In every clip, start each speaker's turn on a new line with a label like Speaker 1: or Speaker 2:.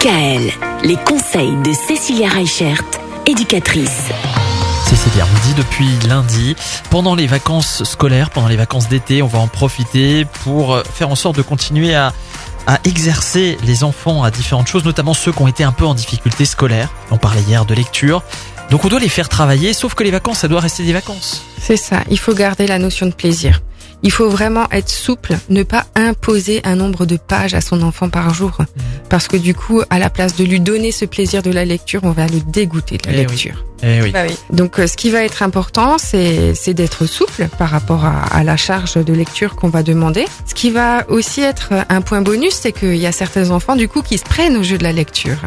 Speaker 1: DKL, les conseils de Cécilia Reichert, éducatrice.
Speaker 2: Cécilia, on dit depuis lundi, pendant les vacances scolaires, pendant les vacances d'été, on va en profiter pour faire en sorte de continuer à, à exercer les enfants à différentes choses, notamment ceux qui ont été un peu en difficulté scolaire. On parlait hier de lecture. Donc on doit les faire travailler, sauf que les vacances, ça doit rester des vacances.
Speaker 3: C'est ça, il faut garder la notion de plaisir. Il faut vraiment être souple, ne pas imposer un nombre de pages à son enfant par jour. Parce que du coup, à la place de lui donner ce plaisir de la lecture, on va le dégoûter de la
Speaker 2: Eh oui.
Speaker 3: lecture.
Speaker 2: Eh oui.
Speaker 3: Bah oui. Donc euh, ce qui va être important, c'est c'est d'être souple par rapport à, à la charge de lecture qu'on va demander. Ce qui va aussi être un point bonus, c'est qu'il y a certains enfants du coup qui se prennent au jeu de la lecture.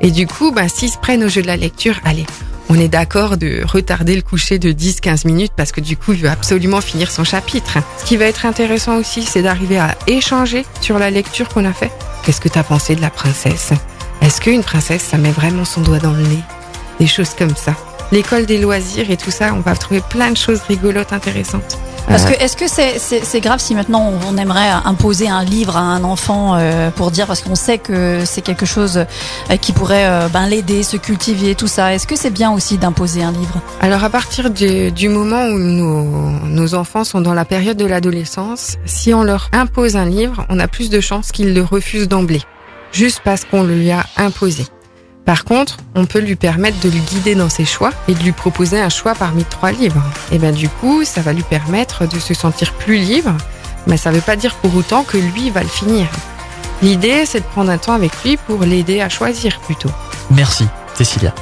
Speaker 3: Et du coup, bah, s'ils se prennent au jeu de la lecture, allez, on est d'accord de retarder le coucher de 10-15 minutes parce que du coup, il veut absolument finir son chapitre. Ce qui va être intéressant aussi, c'est d'arriver à échanger sur la lecture qu'on a fait. Qu'est-ce que tu as pensé de la princesse? Est-ce qu'une princesse, ça met vraiment son doigt dans le nez? Des choses comme ça. L'école des loisirs et tout ça, on va trouver plein de choses rigolotes, intéressantes.
Speaker 4: Parce que est-ce que c'est c'est c'est grave si maintenant on, on aimerait imposer un livre à un enfant euh, pour dire parce qu'on sait que c'est quelque chose euh, qui pourrait euh, ben l'aider, se cultiver, tout ça. Est-ce que c'est bien aussi d'imposer un livre?
Speaker 3: Alors à partir du, du moment où nos, nos enfants sont dans la période de l'adolescence, si on leur impose un livre, on a plus de chances qu'ils le refusent d'emblée, juste parce qu'on le lui a imposé. Par contre, on peut lui permettre de le guider dans ses choix et de lui proposer un choix parmi trois livres. Et ben du coup, ça va lui permettre de se sentir plus libre, mais ça ne veut pas dire pour autant que lui va le finir. L'idée, c'est de prendre un temps avec lui pour l'aider à choisir plutôt.
Speaker 2: Merci, Cécilia.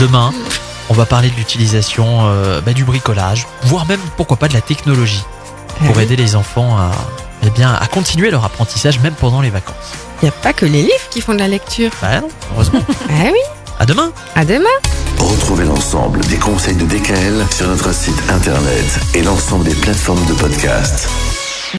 Speaker 2: Demain, on va parler de l'utilisation euh, bah, du bricolage, voire même, pourquoi pas, de la technologie pour
Speaker 3: Euh,
Speaker 2: aider les enfants à, eh bien, à continuer leur apprentissage même pendant les vacances.
Speaker 3: Il n'y a pas que les livres qui font de la lecture.
Speaker 2: Bah non, heureusement.
Speaker 3: Ah oui,
Speaker 2: à demain
Speaker 3: à demain
Speaker 5: Retrouvez l'ensemble des conseils de DKL sur notre site internet et l'ensemble des plateformes de podcast.